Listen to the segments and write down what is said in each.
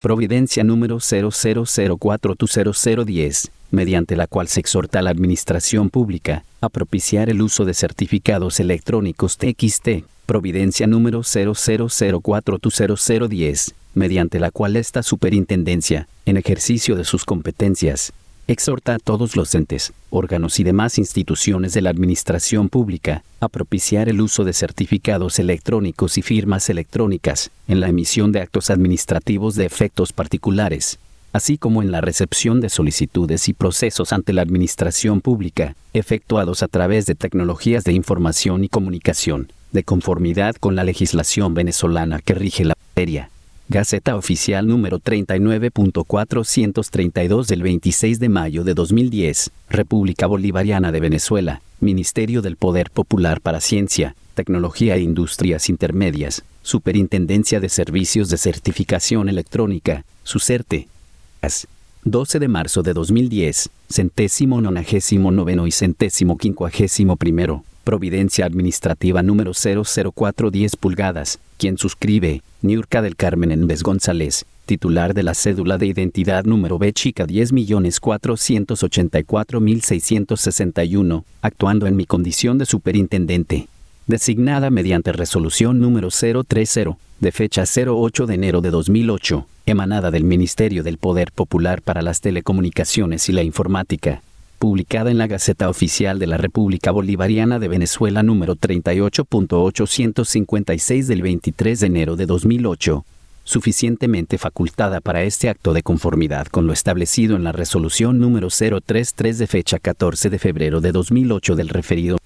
Providencia número 0004-0010, mediante la cual se exhorta a la Administración Pública a propiciar el uso de certificados electrónicos TXT. Providencia número 0004-0010, mediante la cual esta superintendencia, en ejercicio de sus competencias, exhorta a todos los entes, órganos y demás instituciones de la administración pública a propiciar el uso de certificados electrónicos y firmas electrónicas en la emisión de actos administrativos de efectos particulares, así como en la recepción de solicitudes y procesos ante la administración pública, efectuados a través de tecnologías de información y comunicación, de conformidad con la legislación venezolana que rige la materia. Gaceta Oficial número 39.432 del 26 de mayo de 2010, República Bolivariana de Venezuela, Ministerio del Poder Popular para Ciencia, Tecnología e Industrias Intermedias, Superintendencia de Servicios de Certificación Electrónica, SUCERTE. 12 de marzo de 2010, centésimo nonagésimo noveno y centésimo quincuagésimo primero. Providencia Administrativa número 00410 pulgadas, quien suscribe, Niurka del Carmen Enves González, titular de la cédula de identidad número B chica 10.484.661, actuando en mi condición de superintendente. Designada mediante resolución número 030, de fecha 08 de enero de 2008, emanada del Ministerio del Poder Popular para las Telecomunicaciones y la Informática, publicada en la Gaceta Oficial de la República Bolivariana de Venezuela número 38.856 del 23 de enero de 2008, suficientemente facultada para este acto de conformidad con lo establecido en la resolución número 033 de fecha 14 de febrero de 2008 del referido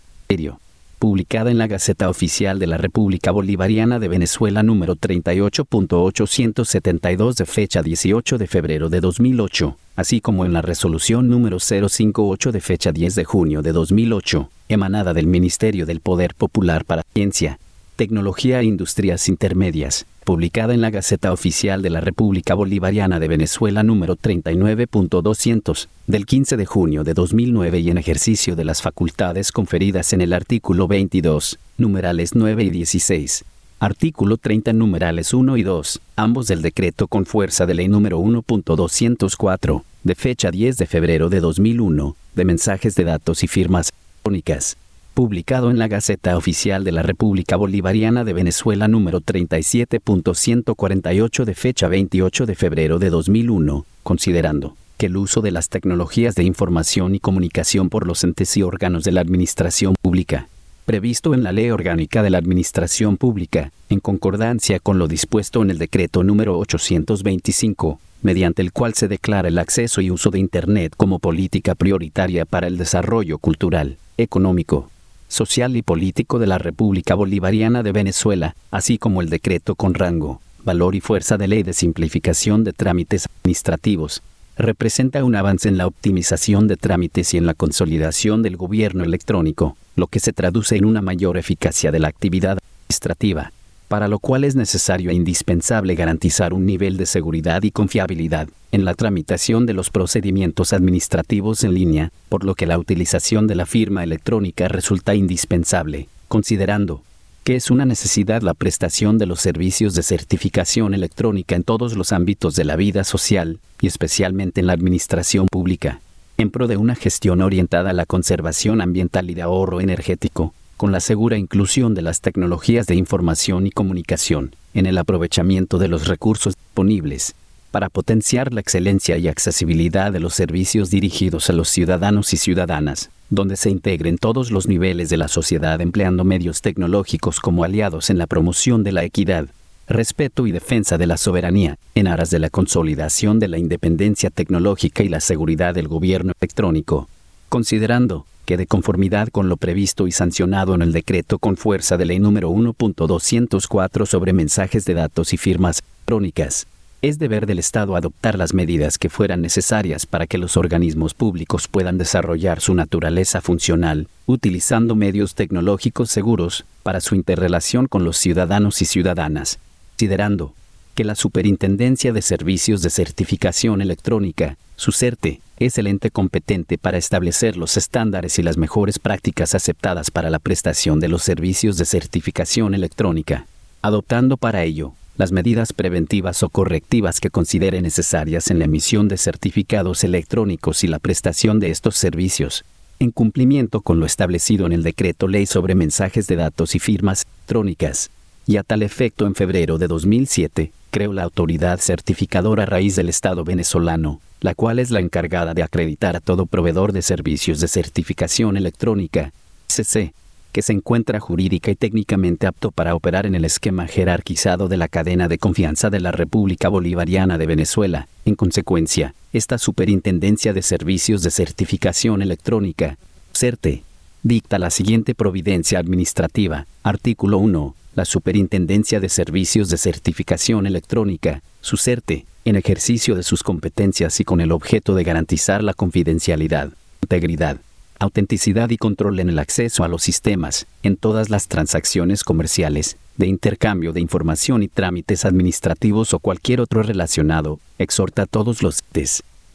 publicada en la Gaceta Oficial de la República Bolivariana de Venezuela número 38.872 de fecha 18 de febrero de 2008, así como en la resolución número 058 de fecha 10 de junio de 2008, emanada del Ministerio del Poder Popular para Ciencia, Tecnología e Industrias Intermedias, publicada en la Gaceta Oficial de la República Bolivariana de Venezuela número 39.200, del 15 de junio de 2009 y en ejercicio de las facultades conferidas en el artículo 22, numerales 9 y 16. Artículo 30 numerales 1 y 2, ambos del decreto con fuerza de ley número 1.204, de fecha 10 de febrero de 2001, de mensajes de datos y firmas electrónicas publicado en la Gaceta Oficial de la República Bolivariana de Venezuela número 37.148 de fecha 28 de febrero de 2001, considerando que el uso de las tecnologías de información y comunicación por los entes y órganos de la Administración Pública, previsto en la Ley Orgánica de la Administración Pública, en concordancia con lo dispuesto en el Decreto número 825, mediante el cual se declara el acceso y uso de Internet como política prioritaria para el desarrollo cultural, económico, social y político de la República Bolivariana de Venezuela, así como el decreto con rango, valor y fuerza de ley de simplificación de trámites administrativos, representa un avance en la optimización de trámites y en la consolidación del gobierno electrónico, lo que se traduce en una mayor eficacia de la actividad administrativa, para lo cual es necesario e indispensable garantizar un nivel de seguridad y confiabilidad en la tramitación de los procedimientos administrativos en línea, por lo que la utilización de la firma electrónica resulta indispensable, considerando que es una necesidad la prestación de los servicios de certificación electrónica en todos los ámbitos de la vida social, y especialmente en la administración pública, en pro de una gestión orientada a la conservación ambiental y de ahorro energético, con la segura inclusión de las tecnologías de información y comunicación en el aprovechamiento de los recursos disponibles para potenciar la excelencia y accesibilidad de los servicios dirigidos a los ciudadanos y ciudadanas, donde se integren todos los niveles de la sociedad empleando medios tecnológicos como aliados en la promoción de la equidad, respeto y defensa de la soberanía, en aras de la consolidación de la independencia tecnológica y la seguridad del gobierno electrónico, considerando que de conformidad con lo previsto y sancionado en el decreto con fuerza de ley número 1.204 sobre mensajes de datos y firmas electrónicas, Es deber del Estado adoptar las medidas que fueran necesarias para que los organismos públicos puedan desarrollar su naturaleza funcional, utilizando medios tecnológicos seguros para su interrelación con los ciudadanos y ciudadanas, considerando que la Superintendencia de Servicios de Certificación Electrónica, SUCERTE, es el ente competente para establecer los estándares y las mejores prácticas aceptadas para la prestación de los servicios de certificación electrónica, adoptando para ello las medidas preventivas o correctivas que considere necesarias en la emisión de certificados electrónicos y la prestación de estos servicios, en cumplimiento con lo establecido en el Decreto Ley sobre Mensajes de Datos y Firmas Electrónicas. Y a tal efecto, en febrero de 2007, creó la autoridad certificadora raíz del Estado venezolano, la cual es la encargada de acreditar a todo proveedor de servicios de certificación electrónica, CC, que se encuentra jurídica y técnicamente apto para operar en el esquema jerarquizado de la cadena de confianza de la República Bolivariana de Venezuela. En consecuencia, esta Superintendencia de Servicios de Certificación Electrónica, CERTE, dicta la siguiente providencia administrativa. Artículo 1. La Superintendencia de Servicios de Certificación Electrónica, SUCERTE, en ejercicio de sus competencias y con el objeto de garantizar la confidencialidad, integridad, autenticidad y control en el acceso a los sistemas, en todas las transacciones comerciales, de intercambio de información y trámites administrativos o cualquier otro relacionado, exhorta a todos los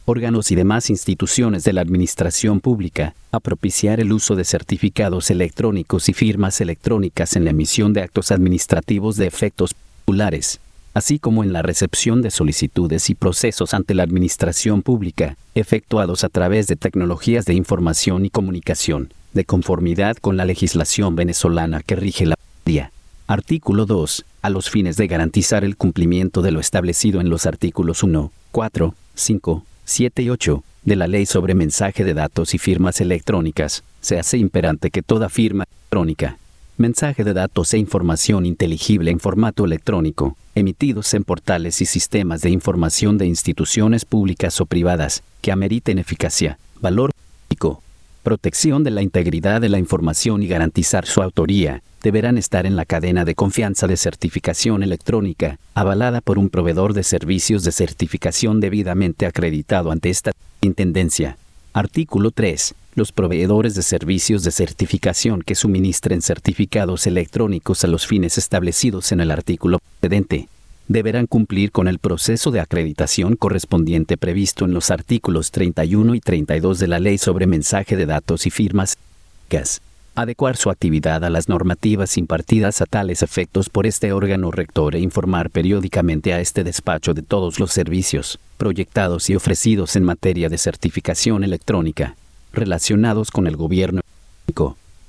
órganos y demás instituciones de la administración pública a propiciar el uso de certificados electrónicos y firmas electrónicas en la emisión de actos administrativos de efectos populares, así como en la recepción de solicitudes y procesos ante la administración pública, efectuados a través de tecnologías de información y comunicación, de conformidad con la legislación venezolana que rige la día. Artículo 2. A los fines de garantizar el cumplimiento de lo establecido en los artículos 1, 4, 5, 7 y 8 de la Ley sobre Mensaje de Datos y Firmas Electrónicas, se hace imperante que toda firma electrónica, mensaje de datos e información inteligible en formato electrónico, emitidos en portales y sistemas de información de instituciones públicas o privadas, que ameriten eficacia, valor público, protección de la integridad de la información y garantizar su autoría, deberán estar en la cadena de confianza de certificación electrónica, avalada por un proveedor de servicios de certificación debidamente acreditado ante esta Intendencia. Artículo 3 los proveedores de servicios de certificación que suministren certificados electrónicos a los fines establecidos en el artículo precedente deberán cumplir con el proceso de acreditación correspondiente previsto en los artículos 31 y 32 de la Ley sobre Mensaje de Datos y Firmas. Adecuar su actividad a las normativas impartidas a tales efectos por este órgano rector e informar periódicamente a este despacho de todos los servicios proyectados y ofrecidos en materia de certificación electrónica relacionados con el gobierno.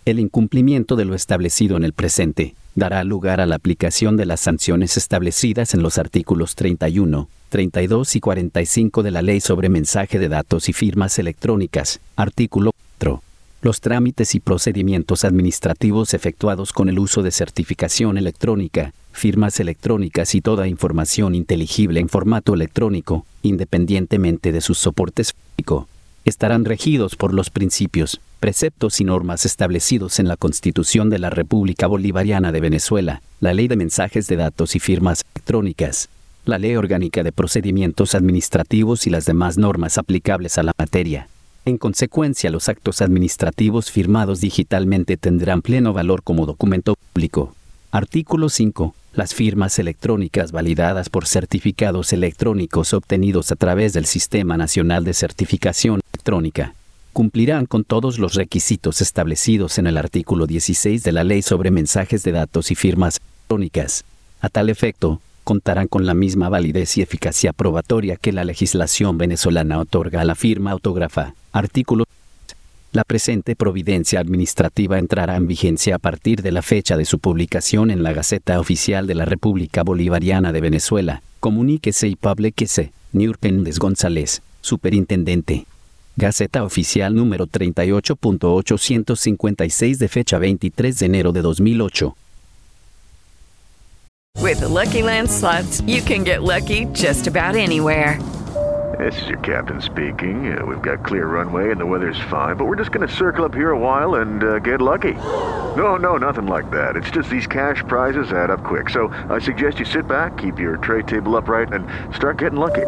El incumplimiento de lo establecido en el presente dará lugar a la aplicación de las sanciones establecidas en los artículos 31, 32 y 45 de la Ley sobre Mensaje de Datos y Firmas Electrónicas, artículo 4. Los trámites y procedimientos administrativos efectuados con el uso de certificación electrónica, firmas electrónicas y toda información inteligible en formato electrónico, independientemente de sus soportes físico, estarán regidos por los principios, preceptos y normas establecidos en la Constitución de la República Bolivariana de Venezuela, la Ley de Mensajes de Datos y Firmas Electrónicas, la Ley Orgánica de Procedimientos Administrativos y las demás normas aplicables a la materia. En consecuencia, los actos administrativos firmados digitalmente tendrán pleno valor como documento público. Artículo 5. Las firmas electrónicas validadas por certificados electrónicos obtenidos a través del Sistema Nacional de Certificación Electrónica cumplirán con todos los requisitos establecidos en el artículo 16 de la Ley sobre Mensajes de Datos y Firmas Electrónicas. A tal efecto, contarán con la misma validez y eficacia probatoria que la legislación venezolana otorga a la firma autógrafa. Artículo la presente providencia administrativa entrará en vigencia a partir de la fecha de su publicación en la Gaceta Oficial de la República Bolivariana de Venezuela. Comuníquese y publiquese. Niurpéndez González, Superintendente. Gaceta Oficial número 38.856 de fecha 23 de enero de 2008. With the Lucky Land slots, you can get lucky just about anywhere. This is your captain speaking. Uh, we've got clear runway and the weather's fine, but we're just going to circle up here a while and uh, get lucky. No, no, nothing like that. It's just these cash prizes add up quick. So I suggest you sit back, keep your tray table upright, and start getting lucky.